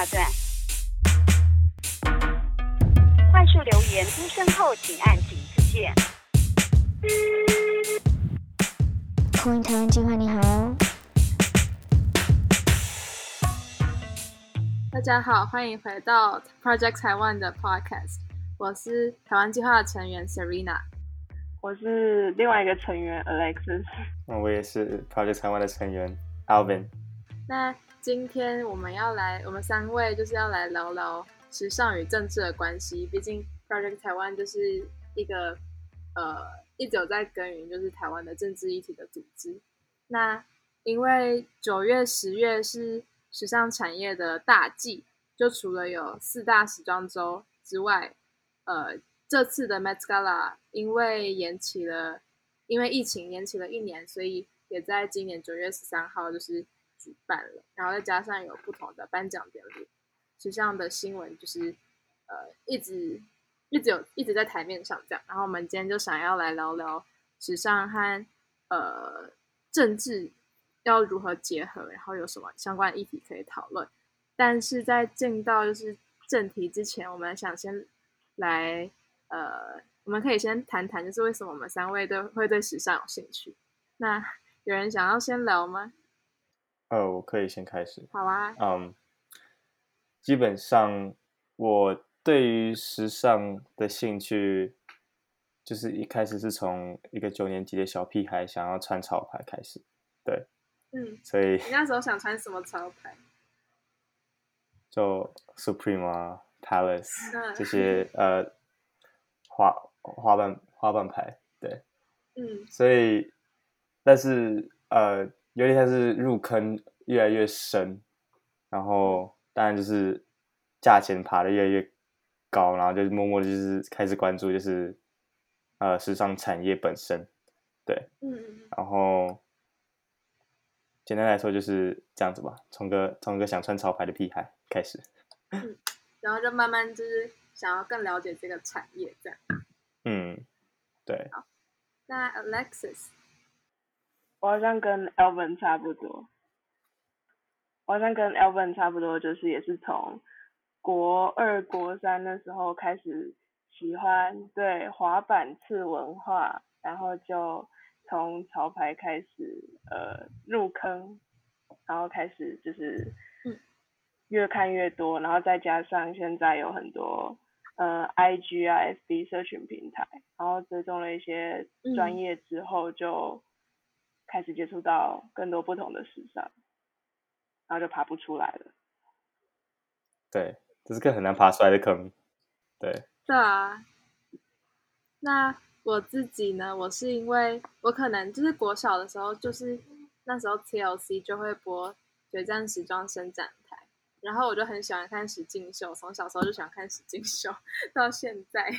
挂断。快速留言出声后，请按井字键。空运台湾计划，你好。大家好，欢迎回到 Project 台湾的 Podcast。我是台湾计划的成员 Serena，我是另外一个成员 Alexis。那我也是 Project 台湾的成员 Alvin。那今天我们要来，我们三位就是要来聊聊时尚与政治的关系。毕竟 Project 台湾就是一个呃一直有在耕耘就是台湾的政治议题的组织。那因为九月、十月是时尚产业的大季，就除了有四大时装周之外，呃，这次的 Met Gala 因为延期了，因为疫情延期了一年，所以也在今年九月十三号就是举办了。然后再加上有不同的颁奖典礼，时尚的新闻就是呃一直一直有一直在台面上这样。然后我们今天就想要来聊聊时尚和呃政治。要如何结合？然后有什么相关议题可以讨论？但是在进到就是正题之前，我们想先来呃，我们可以先谈谈，就是为什么我们三位都会对时尚有兴趣？那有人想要先聊吗？呃，我可以先开始。好啊。嗯，基本上我对于时尚的兴趣，就是一开始是从一个九年级的小屁孩想要穿潮牌开始，对。嗯，所以你那时候想穿什么潮牌？就 Supreme 啊，Palace 这些呃花花瓣花瓣牌，对，嗯，所以但是呃，有点像是入坑越来越深，然后当然就是价钱爬的越来越高，然后就默默就是开始关注就是呃时尚产业本身，对，嗯嗯，然后。简单来说就是这样子吧，从个从个想穿潮牌的屁孩开始，嗯，然后就慢慢就是想要更了解这个产业，这样。嗯，对。好，那 Alexis，我好像跟 Alvin 差不多，我好像跟 Alvin 差不多，就是也是从国二、国三的时候开始喜欢对滑板次文化，然后就。从潮牌开始，呃，入坑，然后开始就是越看越多，然后再加上现在有很多呃，I G 啊，F B 社群平台，然后追踪了一些专业之后，就开始接触到更多不同的时尚，然后就爬不出来了。对，这是个很难爬出来的坑。对。对啊。那。我自己呢，我是因为我可能就是国小的时候，就是那时候 TLC 就会播决战时装伸展台，然后我就很喜欢看实境秀，从小时候就喜欢看实境秀 到现在，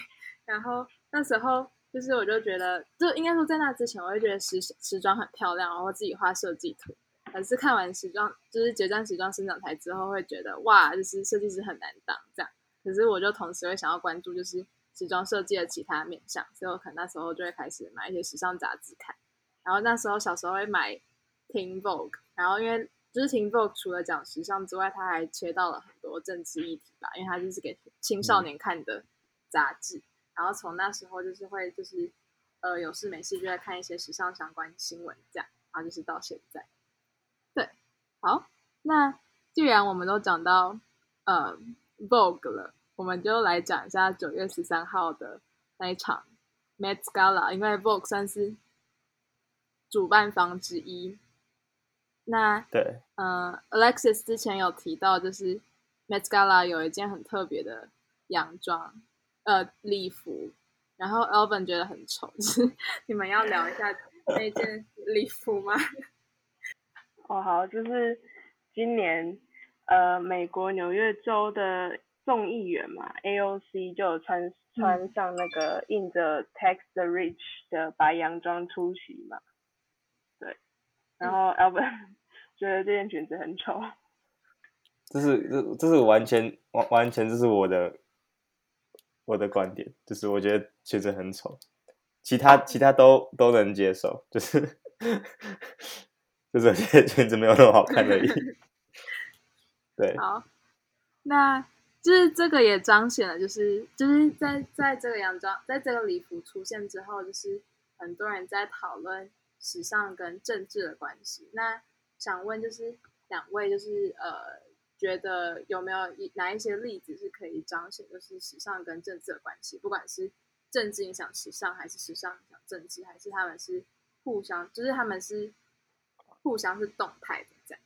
然后那时候就是我就觉得，就应该说在那之前，我会觉得时时装很漂亮，然后自己画设计图，可是看完时装就是决战时装生长台之后，会觉得哇，就是设计师很难当这样，可是我就同时会想要关注就是。时装设计的其他面向，所以我可能那时候就会开始买一些时尚杂志看。然后那时候小时候会买《Teen Vogue》，然后因为就是《Teen Vogue》除了讲时尚之外，它还切到了很多政治议题吧，因为它就是给青少年看的杂志。然后从那时候就是会就是呃有事没事就在看一些时尚相关新闻这样，然后就是到现在。对，好，那既然我们都讲到呃《Vogue》了。我们就来讲一下九月十三号的那一场 Met Gala，因为 Vogue 算是主办方之一。那对，呃，Alexis 之前有提到，就是 Met Gala 有一件很特别的洋装，呃，礼服，然后 Elvin 觉得很丑，就 是你们要聊一下那件礼服吗？哦，好，就是今年呃，美国纽约州的。众议员嘛，AOC 就穿穿上那个印着 Tax the Rich 的白洋装出席嘛，对，然后 Elvin、嗯 觉得这件裙子很丑，这是这这是完全完完全这是我的我的观点，就是我觉得裙子很丑，其他其他都都能接受，就是就是裙子没有那么好看而已。对，好，那就是这个也彰显了，就是就是在在这个洋装，在这个礼服出现之后，就是很多人在讨论时尚跟政治的关系。那想问就是两位，就是呃，觉得有没有一哪一些例子是可以彰显，就是时尚跟政治的关系？不管是政治影响时尚，还是时尚影响政治，还是他们是互相，就是他们是互相是动态的这样。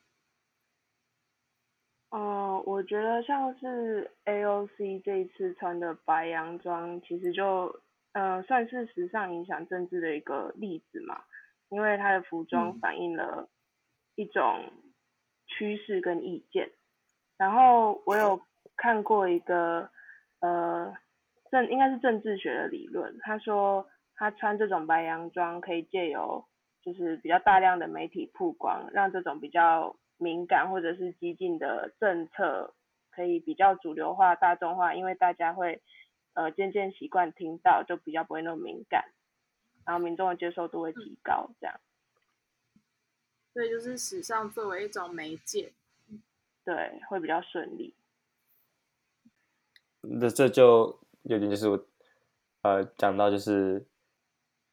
哦、我觉得像是 AOC 这一次穿的白洋装，其实就呃算是时尚影响政治的一个例子嘛，因为它的服装嗯反映了一种趋势跟意见。然后我有看过一个呃政应该是政治学的理论，他说他穿这种白洋装可以借由就是比较大量的媒体曝光，让这种比较敏感或者是激进的政策可以比较主流化、大众化，因为大家会呃渐渐习惯听到，就比较不会那么敏感，然后民众的接受度会提高，这样。所以就是时尚作为一种媒介，对会比较顺利。这这就有点就是我呃讲到就是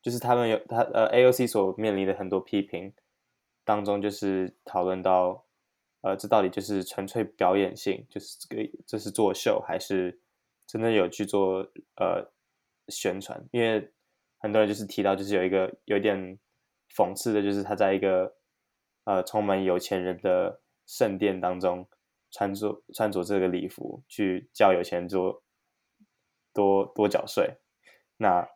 就是他们有他呃 AOC 所面临的很多批评当中，就是讨论到呃这到底就是纯粹表演性，就是这个这是作秀，还是真的有去做呃宣传？因为很多人就是提到就是有一个有点讽刺的，就是他在一个呃充满有钱人的圣殿当中。穿着穿着这个礼服去叫有钱人多多多缴税，那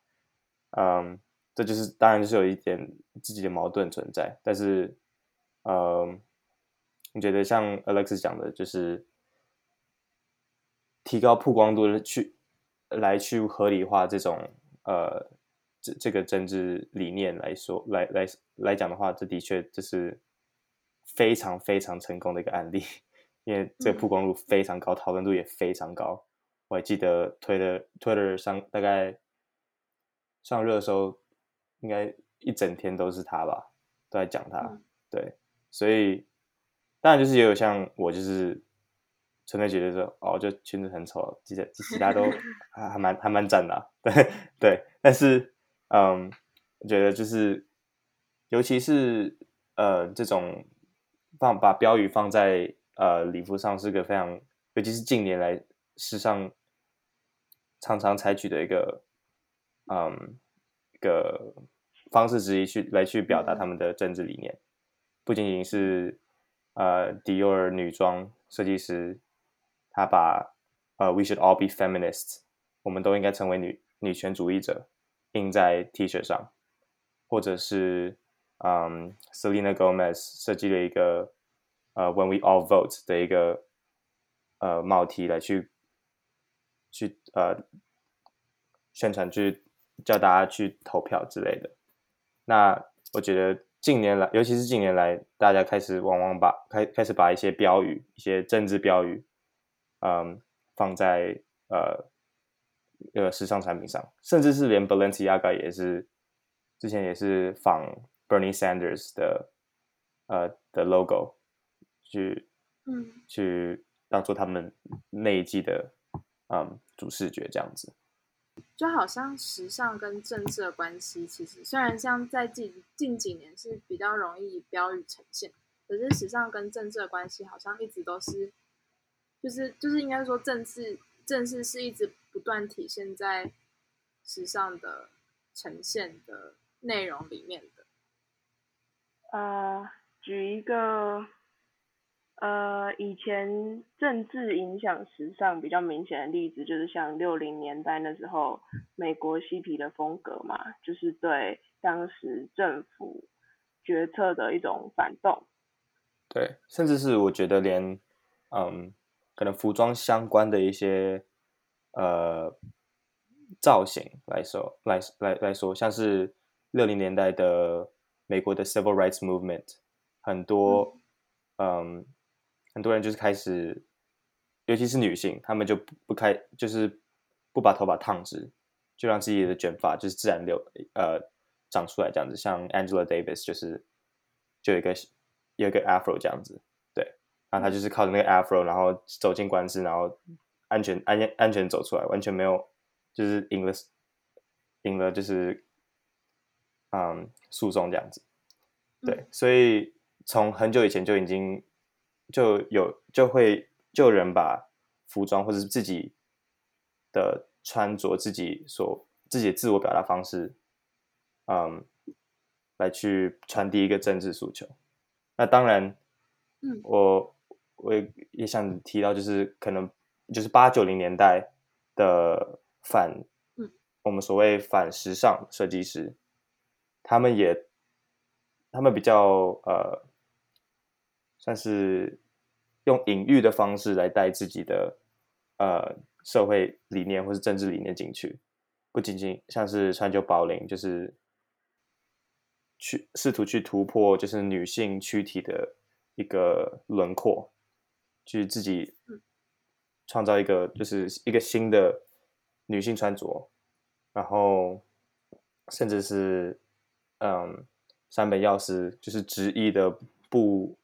嗯，这就是当然就是有一点自己的矛盾存在，但是呃，我觉得像 Alex 讲的，就是提高曝光度的去来去合理化这种呃这这个政治理念来说来来来讲的话，这的确这是非常非常成功的一个案例。因为这个曝光度非常高，讨论度也非常高。我还记得推的 Twitter 上大概上热搜，应该一整天都是他吧，都在讲他。嗯对，所以当然就是也有像我，就是纯粹觉得说，哦，就裙子很丑，其实其他都 还还蛮还蛮赞的、啊，对对。但是，嗯，我觉得就是，尤其是呃这种放把标语放在呃礼服上是个非常，尤其是近年来时尚常常采取的一个嗯一个方式之一去来去表达他们的政治理念，不仅仅是呃迪奥尔女装设计师，他把呃 We should all be feminists，我们都应该成为女女权主义者，印在 T 恤上，或者是嗯 Selena Gomez 设计了一个呃 When we all vote 的一个呃帽 T 来去去呃宣传，去叫大家去投票之类的。那我觉得近年来，尤其是近年来，大家开始往往把开开始把一些标语、一些政治标语，嗯，放在呃呃时尚产品上，甚至是连 Balenciaga 也是之前也是仿 Bernie Sanders 的呃的 logo 去嗯，去当做他们那一季的嗯主视觉这样子。就好像时尚跟政治的关系，其实虽然像在近近几年是比较容易以标语呈现，可是时尚跟政治的关系好像一直都是，就是就是应该说政治政治是一直不断体现在时尚的呈现的内容里面的。呃，举一个呃以前政治影响时尚比较明显的例子，就是像六零年代那时候美国嬉皮的风格嘛，就是对当时政府决策的一种反动。对，甚至是我觉得连嗯，可能服装相关的一些呃造型来说，来来来说，像是六零年代的美国的 Civil Rights Movement，很多嗯。很多人就是开始，尤其是女性，她们就不不开，就是不把头发烫直，就让自己的卷发就是自然流呃长出来这样子，像 Angela Davis 就是就有一个有一个 Afro 这样子，对，然后她就是靠着那个 afro，然后走进官司，然后安全安安全走出来，完全没有就是赢了赢了就是嗯诉讼这样子。对，所以从很久以前就已经就有就会就人把服装或者是自己的穿着、自己所自己的自我表达方式，嗯，来去传递一个政治诉求。那当然，嗯，我我也也想提到，就是可能就是八九零年代的反，嗯，我们所谓反时尚设计师，他们也。他们比较呃，算是用隐喻的方式来带自己的呃社会理念或是政治理念进去，不仅仅像是川久保玲，就是去试图去突破就是女性躯体的一个轮廓，去自己创造一个就是一个新的女性穿着，然后甚至是嗯。三本药师就是执意的不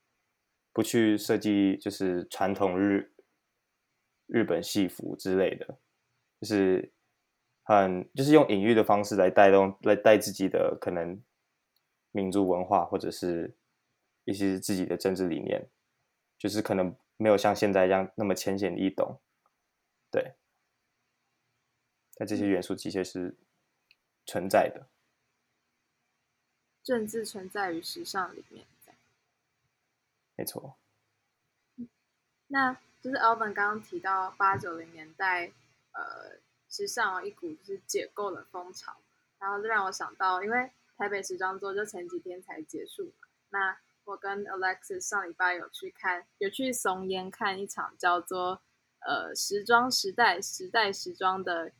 不去设计，就是传统日日本戏服之类的，就是很就是用隐喻的方式来带动来带自己的可能民族文化或者是一些自己的政治理念，就是可能没有像现在一样那么浅显易懂，对，但这些元素的确是存在的。政治存在于时尚里面，没错。那就是 Alvin 刚刚提到八九零年代，呃，时尚一股就是解构的风潮，然后就让我想到，因为台北时装周就前几天才结束嘛，那我跟 Alexis 上礼拜有去看，有去松烟看一场叫做呃时装时代时代时装的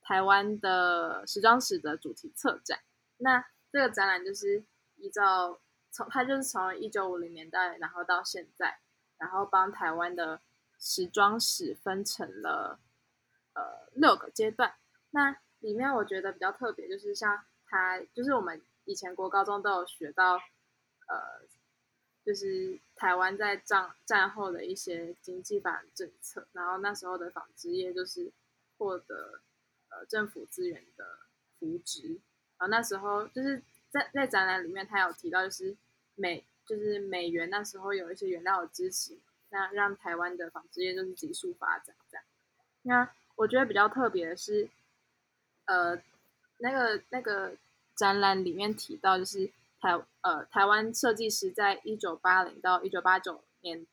台湾的时装史的主题策展，那。这个展览就是依照从它就是从一九五零年代，然后到现在，然后帮台湾的时装史分成了呃六个阶段。那里面我觉得比较特别，就是像它就是我们以前国高中都有学到，呃，就是台湾在战战后的一些经济发展政策，然后那时候的纺织业就是获得呃政府资源的扶植。那时候就是在在展览里面，他有提到，就是美就是美元那时候有一些原料的支持，那让台湾的纺织业就是急速发展这样。那我觉得比较特别的是，呃，那个那个展览里面提到，就是台呃台湾设计师在一九八零到一九八九年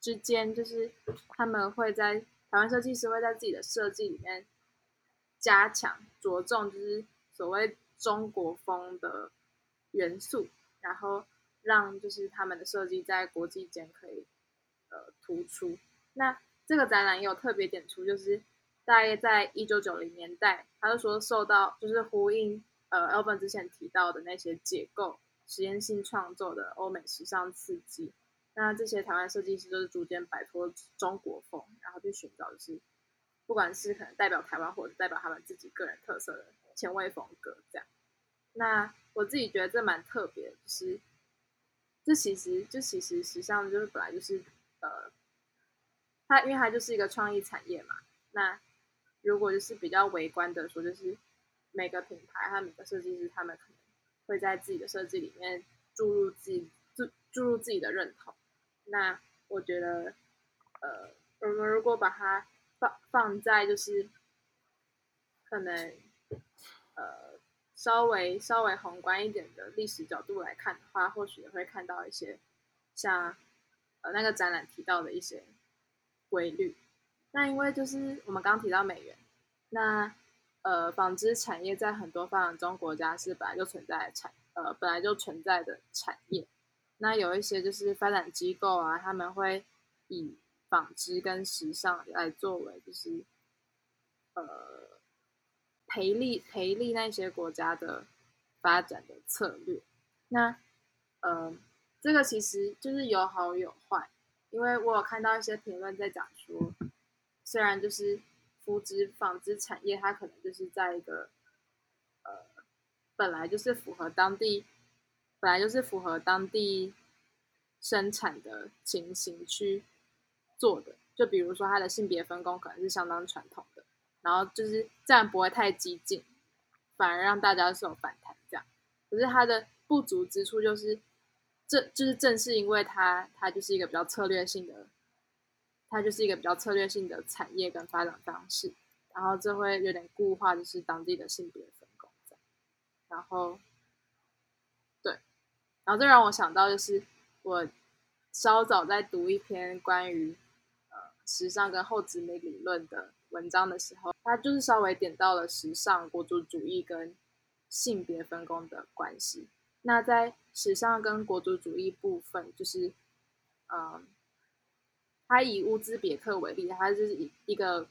之间，就是他们会在台湾设计师会在自己的设计里面加强着重，就是所谓。中国风的元素，然后让就是他们的设计在国际间可以呃突出。那这个展览也有特别点出，就是大约在一九九零年代，他就说受到就是呼应呃 Elvin 之前提到的那些解构、实验性创作的欧美时尚刺激。那这些台湾设计师就是逐渐摆脱中国风，然后去寻找就是不管是可能代表台湾或者代表他们自己个人特色的。前卫风格这样，那我自己觉得这蛮特别，就是这其实就其实时尚就是本来就是呃，它因为它就是一个创意产业嘛。那如果就是比较微观的说，就是每个品牌和每个设计师他们可能会在自己的设计里面注入自己注注入自己的认同。那我觉得呃，我们如果把它放放在就是可能。呃，稍微稍微宏观一点的历史角度来看的话，或许也会看到一些像呃那个展览提到的一些规律。那因为就是我们刚提到美元，那呃纺织产业在很多发展中国家是本来就存在产呃本来就存在的产业。那有一些就是发展机构啊，他们会以纺织跟时尚来作为就是呃。培力培力那些国家的发展的策略，那呃，这个其实就是有好有坏，因为我有看到一些评论在讲说，虽然就是扶植纺织产业，它可能就是在一个呃，本来就是符合当地，本来就是符合当地生产的情形去做的。就比如说它的性别分工可能是相当传统的，然后就是这样不会太激进，反而让大家受反弹这样。可是它的不足之处就是，这就是正是因为它它就是一个比较策略性的，它就是一个比较策略性的产业跟发展方式，然后这会有点固化，就是当地的性别分工这样。然后，对，然后这让我想到就是我稍早在读一篇关于呃。时尚跟后殖美理论的文章的时候，他就是稍微点到了时尚、国族主义跟性别分工的关系。那在时尚跟国族主义部分，就是，嗯，他以乌兹别克为例，他就是一一个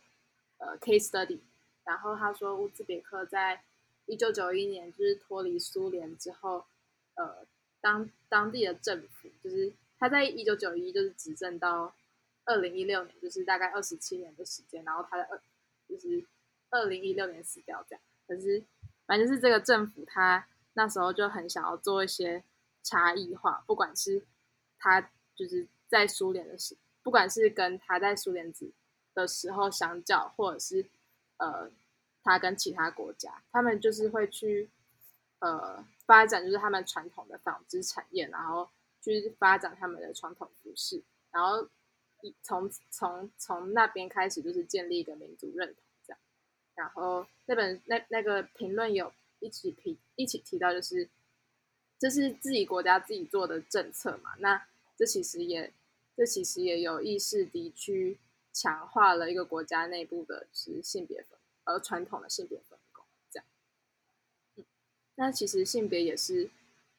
呃 case study。然后他说，乌兹别克在一九九一年就是脱离苏联之后，呃，当当地的政府就是他在一九九一就是执政到。二零一六年就是大概二十七年的时间，然后他的二就是二零一六年死掉这样。可是反正是这个政府，他那时候就很想要做一些差异化，不管是他就是在苏联的时，不管是跟他在苏联子的时候相较，或者是呃他跟其他国家，他们就是会去呃发展就是他们传统的纺织产业，然后去发展他们的传统服饰，然后。从从从那边开始，就是建立一个民族认同这样。然后那本那那个评论有一起提一起提到，就是这是自己国家自己做的政策嘛。那这其实也这其实也有意识地去强化了一个国家内部的是性别分而传统的性别分工这样。嗯，那其实性别也是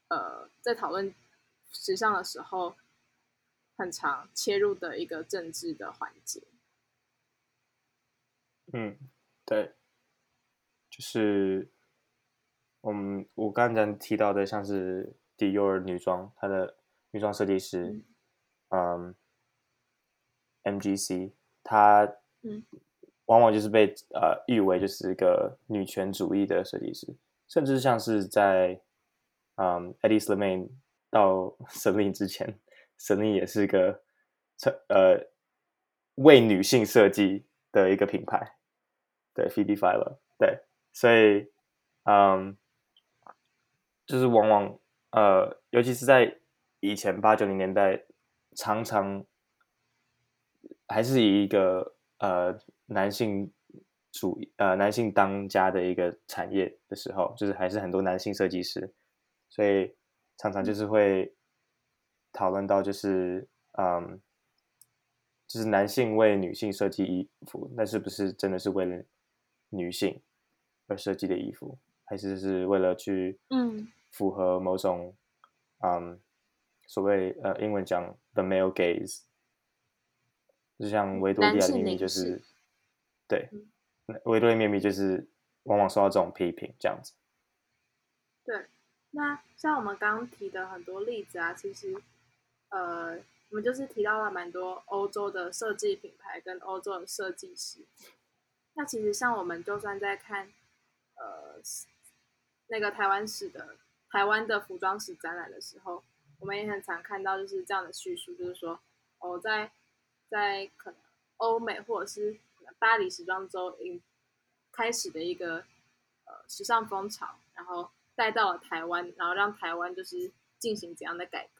呃在讨论时尚的时候。很长切入的一个政治的环节。嗯，对，就是我们我刚才提到的，像是 Dior 女装，它的女装设计师，嗯，MGC，她嗯，往往就是被呃誉为就是一个女权主义的设计师，甚至像是在嗯 Eddie Slimane 到 神令之前。神力也是个，呃，为女性设计的一个品牌，对 f e d i f i 了，对，所以，嗯，就是往往，呃，尤其是在以前八九零年代，常常还是以一个呃男性主呃男性当家的一个产业的时候，就是还是很多男性设计师，所以常常就是会。讨论到就是，嗯，就是男性为女性设计衣服，那是不是真的是为了女性而设计的衣服，还是是为了去嗯符合某种嗯所谓呃英文讲 the male gaze，就像维多利亚秘密就是对，维多利亚秘密就是往往受到这种批评这样子。对，那像我们刚刚提的很多例子啊，其实。呃，我们就是提到了蛮多欧洲的设计品牌跟欧洲的设计师。那其实像我们就算在看，呃，那个台湾史的台湾的服装史展览的时候，我们也很常看到就是这样的叙述，就是说，哦，在在可能欧美或者是巴黎时装周 in 开始的一个呃时尚风潮，然后带到了台湾，然后让台湾就是进行怎样的改革。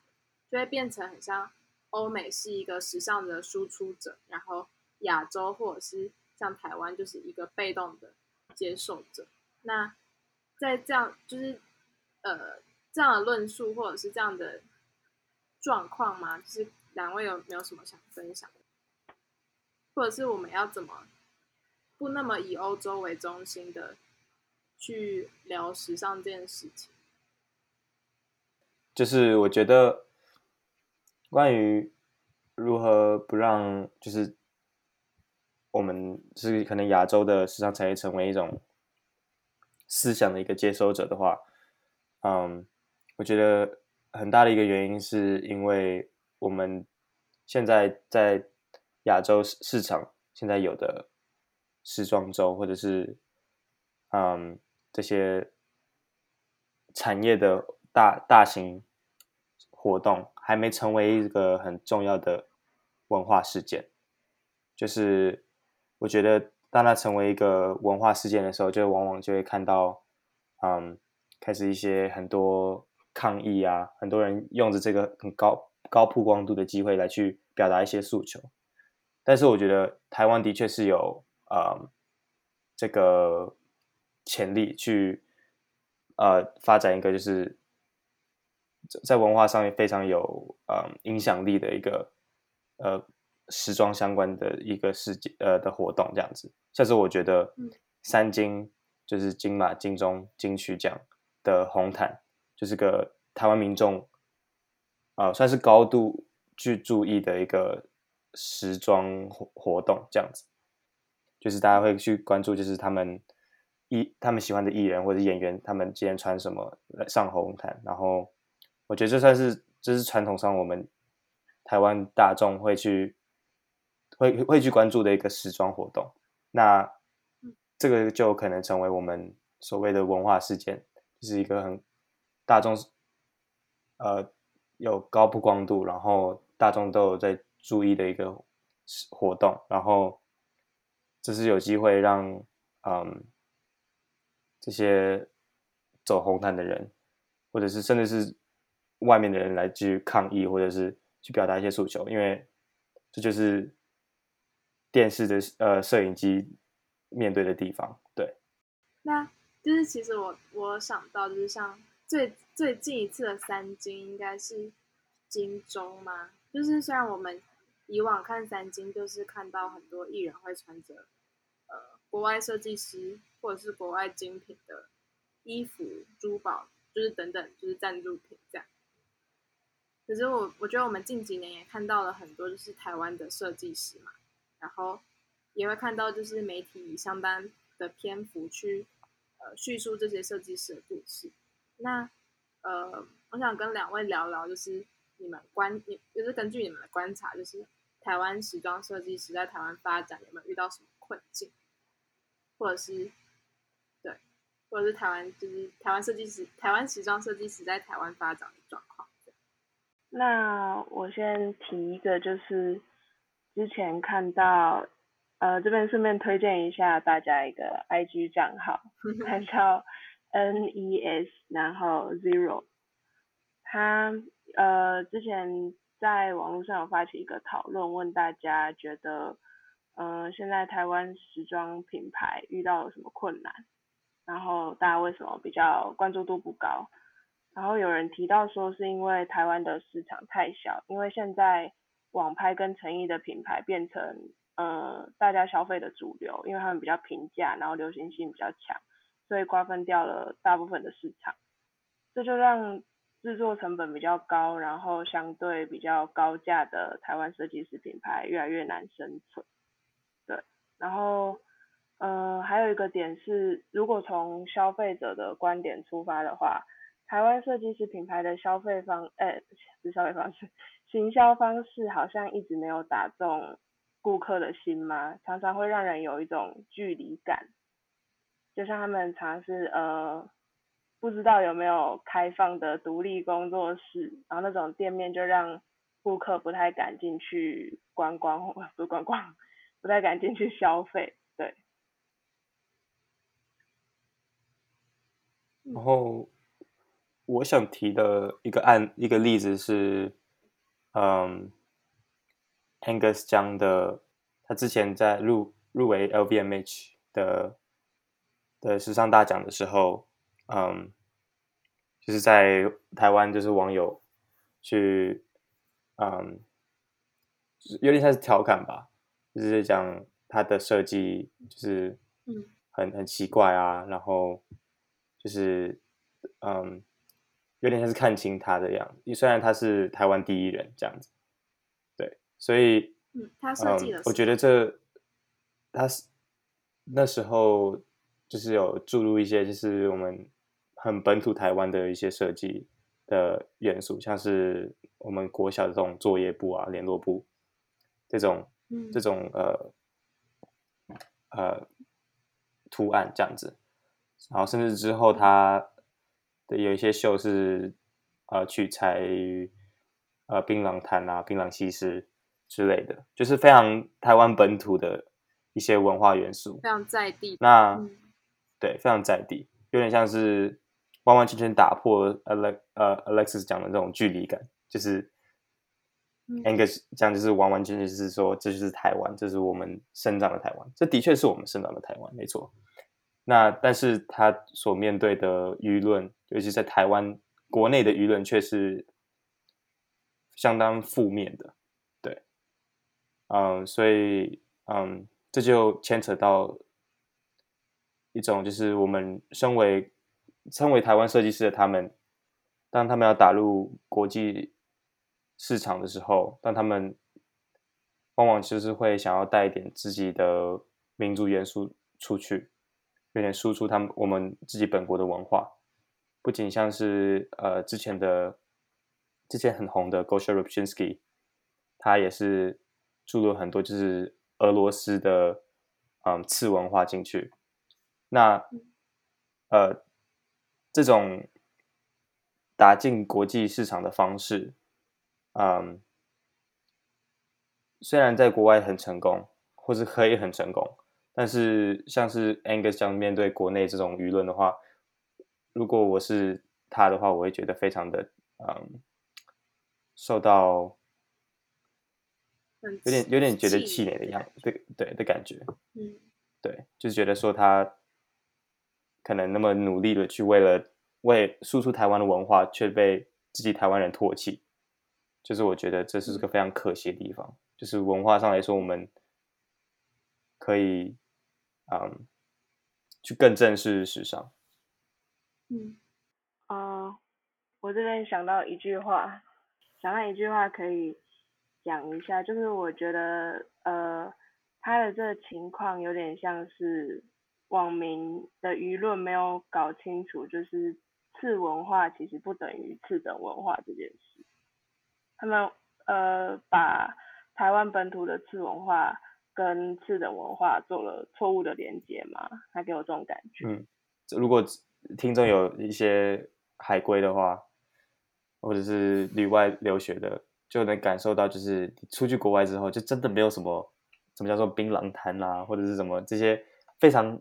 就会变成很像欧美是一个时尚的输出者，然后亚洲或者是像台湾就是一个被动的接受者。那在这样就是呃这样的论述或者是这样的状况吗？就是两位有没有什么想分享的？或者是我们要怎么不那么以欧洲为中心的去聊时尚这件事情？就是我觉得。关于如何不让就是我们是可能亚洲的时尚产业成为一种思想的一个接收者的话，嗯，我觉得很大的一个原因是因为我们现在在亚洲市场现在有的时装周或者是嗯这些产业的大大型活动。还没成为一个很重要的文化事件。就是我觉得，当它成为一个文化事件的时候，就往往就会看到，嗯，开始一些很多抗议啊，很多人用着这个很高高曝光度的机会来去表达一些诉求。但是我觉得台湾的确是有呃这个潜力去呃发展一个就是在文化上面非常有呃影响力的一个呃。时装相关的一个事件呃的活动这样子，像是我觉得三金就是金马、金钟、金曲奖的红毯，就是个台湾民众啊算是高度去注意的一个时装活活动这样子，就是大家会去关注，就是他们艺他们喜欢的艺人或者演员，他们今天穿什么来上红毯，然后我觉得这算是这是传统上我们台湾大众会去。会会去关注的一个时装活动，那这个就可能成为我们所谓的文化事件，就是一个很大众，呃，有高曝光度，然后大众都有在注意的一个活动，然后这是有机会让嗯这些走红毯的人，或者是甚至是外面的人来去抗议，或者是去表达一些诉求，因为这就是。电视的呃摄影机面对的地方，对，那就是其实我我想到就是像最最近一次的三金应该是金钟吗？就是虽然我们以往看三金，就是看到很多艺人会穿着呃国外设计师或者是国外精品的衣服、珠宝，就是等等就是赞助品这样。可是我我觉得我们近几年也看到了很多就是台湾的设计师嘛。然后也会看到，就是媒体以相当的篇幅去呃叙述这些设计师的故事。那呃，我想跟两位聊聊，就是你们观，就是根据你们的观察，就是台湾时装设计师在台湾发展有没有遇到什么困境，或者是对，或者是台湾就是台湾设计师，台湾时装设计师在台湾发展的状况。那我先提一个，就是。之前看到，呃，这边顺便推荐一下大家一个 IG 账号，它叫 NES 然后 Zero，他呃之前在网络上有发起一个讨论，问大家觉得，呃，现在台湾时装品牌遇到了什么困难，然后大家为什么比较关注度不高？然后有人提到说是因为台湾的市场太小，因为现在。网拍跟诚意的品牌变成呃大家消费的主流，因为他们比较平价，然后流行性比较强，所以瓜分掉了大部分的市场，这就让制作成本比较高，然后相对比较高价的台湾设计师品牌越来越难生存。对，然后呃还有一个点是，如果从消费者的观点出发的话，台湾设计师品牌的消费方，哎，是消费方式。行销方式好像一直没有打中顾客的心吗？常常会让人有一种距离感，就像他们尝试呃，不知道有没有开放的独立工作室，然后那种店面就让顾客不太敢进去观光，不观光，不太敢进去消费，对。然后我想提的一个案一个例子是。嗯，Angus 江的，他之前在入入围 LVMH 的的时尚大奖的时候，嗯，就是在台湾就是网友去，嗯，有点像是调侃吧，就是讲他的设计就是嗯很很奇怪啊，然后就是嗯。有点像是看清他的样子，虽然他是台湾第一人这样子，对，所以，嗯，他设计的，我觉得这他是那时候就是有注入一些就是我们很本土台湾的一些设计的元素，像是我们国小的这种作业簿啊、联络簿这种，这种呃呃图案这样子，然后甚至之后他。有一些秀是，呃，取材于，呃槟榔摊啊、槟榔西施之类的，就是非常台湾本土的一些文化元素。非常在地。那、嗯对，非常在地，有点像是完完全全打破 Alex 呃 Alexis 讲的这种距离感，就是嗯 Angus 讲就是完完全全是说这就是台湾，这是我们生长的台湾，这的确是我们生长的台湾，没错。那但是他所面对的舆论，尤其在台湾国内的舆论，却是相当负面的，对，嗯，所以嗯，这就牵扯到一种就是我们身为身为台湾设计师的他们，当他们要打入国际市场的时候，当他们往往就是会想要带一点自己的民族元素出去，有点输出他们我们自己本国的文化，不仅像是呃之前的之前很红的 Gosha Rubchinsky，他也是注入很多就是俄罗斯的嗯次文化进去。那呃，这种打进国际市场的方式，嗯，虽然在国外很成功，或是可以很成功，但是像是 Angus 这样面对国内这种舆论的话，如果我是他的话，我会觉得非常的嗯，受到有点有点觉得气馁馁的样子，对对的感觉。嗯对，就是觉得说他可能那么努力的去为了为输出台湾的文化，却被自己台湾人唾弃，就是我觉得这是个非常可惜的地方。就是文化上来说，我们可以嗯去更正视时尚。嗯啊，我这边想到一句话，想到一句话可以讲一下，就是我觉得呃，他的这个情况有点像是网民的舆论没有搞清楚，就是次文化其实不等于次等文化这件事。他们呃把台湾本土的次文化跟次等文化做了错误的连接嘛，他给我这种感觉。嗯，如果听众有一些海归的话，或者是旅外留学的，就能感受到，就是出去国外之后，就真的没有什么什么叫做槟榔摊啦，或者是什么这些非常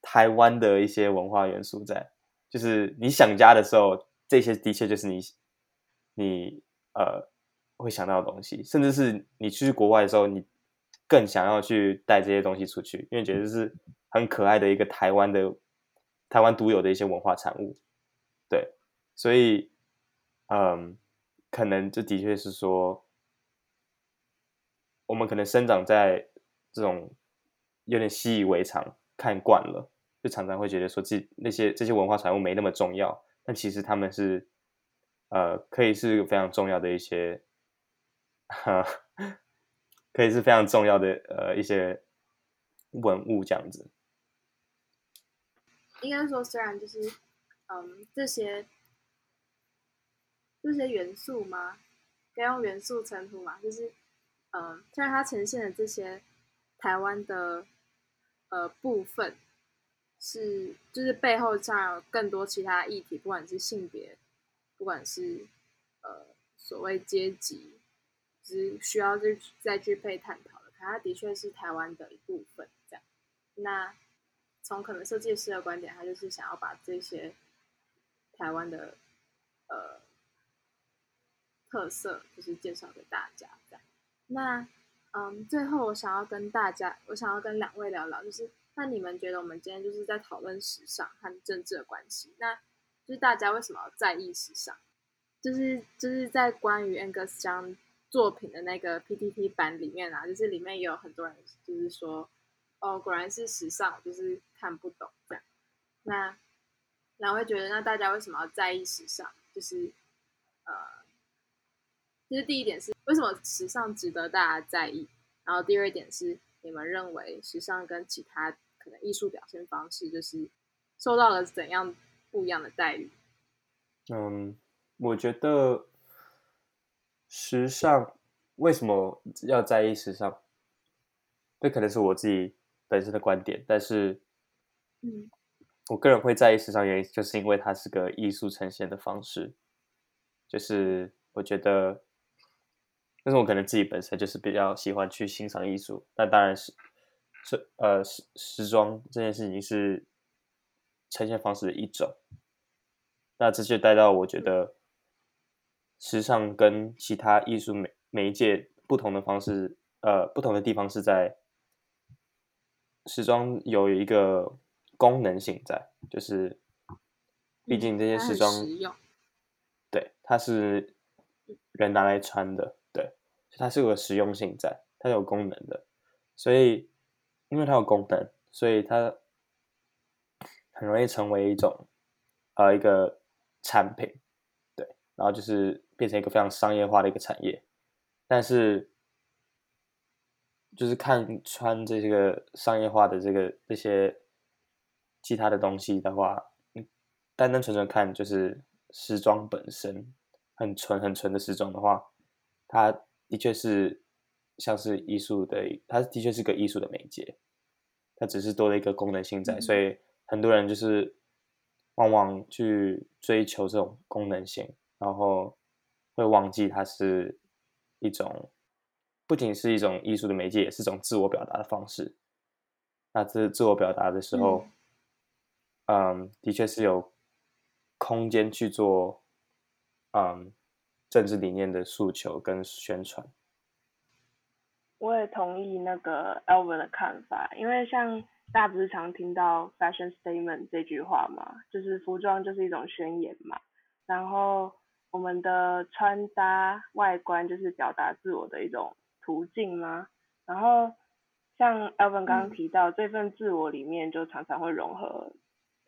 台湾的一些文化元素在。就是你想家的时候，这些的确就是你你呃会想到的东西，甚至是你出去国外的时候，你更想要去带这些东西出去，因为觉得是很可爱的一个台湾的台湾独有的一些文化产物。对，所以嗯，可能这的确是说，我们可能生长在这种有点习以为常、看惯了，就常常会觉得说自那些这些文化产物没那么重要，但其实他们是呃，可以是非常重要的一些，可以是非常重要的呃一些文物这样子。应该说，虽然就是嗯这些这些元素吗？该用元素称呼嘛？就是嗯，虽然它呈现的这些台湾的呃部分是，就是背后上有更多其他议题，不管是性别，不管是呃所谓阶级，就是需要去再去被探讨的。可它的确是台湾的一部分，这样。那从可能设计师的观点，他就是想要把这些台湾的呃特色，就是介绍给大家。这样，那嗯，最后我想要跟大家，我想要跟两位聊聊，就是那你们觉得我们今天就是在讨论时尚和政治的关系，那就是大家为什么要在意时尚？就是就是在关于 Angus 江作品的那个 PTT 版里面啊，就是里面也有很多人就是说。哦，果然是时尚，就是看不懂这样。那两位觉得，那大家为什么要在意时尚？就是呃，就是第一点是为什么时尚值得大家在意？然后第二点是你们认为时尚跟其他可能艺术表现方式，就是受到了怎样不一样的待遇？嗯，我觉得时尚为什么要在意时尚？这可能是我自己本身的观点，但是，嗯，我个人会在意时尚原因，就是因为它是个艺术呈现的方式。就是我觉得但是我可能自己本身就是比较喜欢去欣赏艺术，那当然是这呃时时装这件事情是呈现方式的一种。那这就带到我觉得时尚跟其他艺术媒媒介不同的方式，呃，不同的地方是在时装有一个功能性在，就是毕竟这些时装对，它是人拿来穿的，对，它是有个实用性在，它有功能的，所以因为它有功能，所以它很容易成为一种呃一个产品，对，然后就是变成一个非常商业化的一个产业，但是就是看穿这些个商业化的这个这些其他的东西的话，嗯单单纯纯看就是时装本身很纯很纯的时装的话，它的确是像是艺术的，它的确是个艺术的媒介，它只是多了一个功能性在，所以很多人就是往往去追求这种功能性，然后会忘记它是一种不仅是一种艺术的媒介，也是一种自我表达的方式。那这自我表达的时候，嗯，的确是有空间去做，嗯，政治理念的诉求跟宣传。我也同意那个 Elvin 的看法，因为像大家不是常听到 fashion statement 这句话嘛，就是服装就是一种宣言嘛，然后我们的穿搭外观就是表达自我的一种途径嘛，然后像 Elvin 刚刚提到、这份自我里面就常常会融合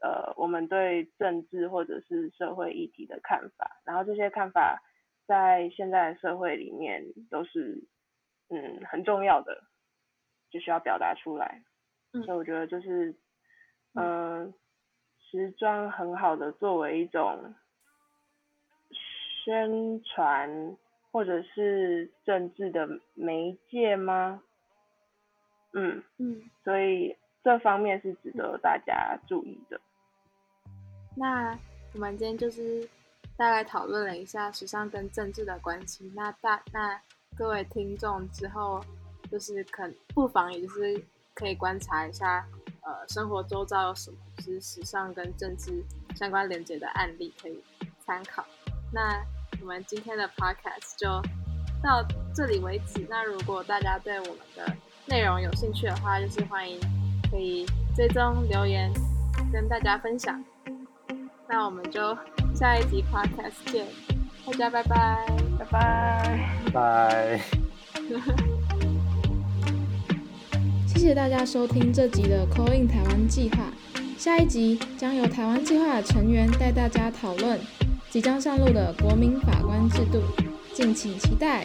呃我们对政治或者是社会议题的看法，然后这些看法在现在的社会里面都是嗯很重要的，就需要表达出来。嗯所以我觉得就是嗯、呃时装很好的作为一种宣传或者是政治的媒介吗？嗯，嗯，所以这方面是值得大家注意的。那我们今天就是大概讨论了一下时尚跟政治的关系。那大那各位听众之后就是可不妨也就是可以观察一下，呃，生活周遭有什么就是时尚跟政治相关连接的案例可以参考。那我们今天的 podcast 就到这里为止。那如果大家对我们的内容有兴趣的话，就是欢迎可以追踪留言跟大家分享。那我们就下一集 podcast 见，大家拜拜。拜拜。拜。谢谢大家收听这集的 Call in 台湾计划。下一集将由台湾计划的成员带大家讨论即将上路的国民法官制度，敬请期待。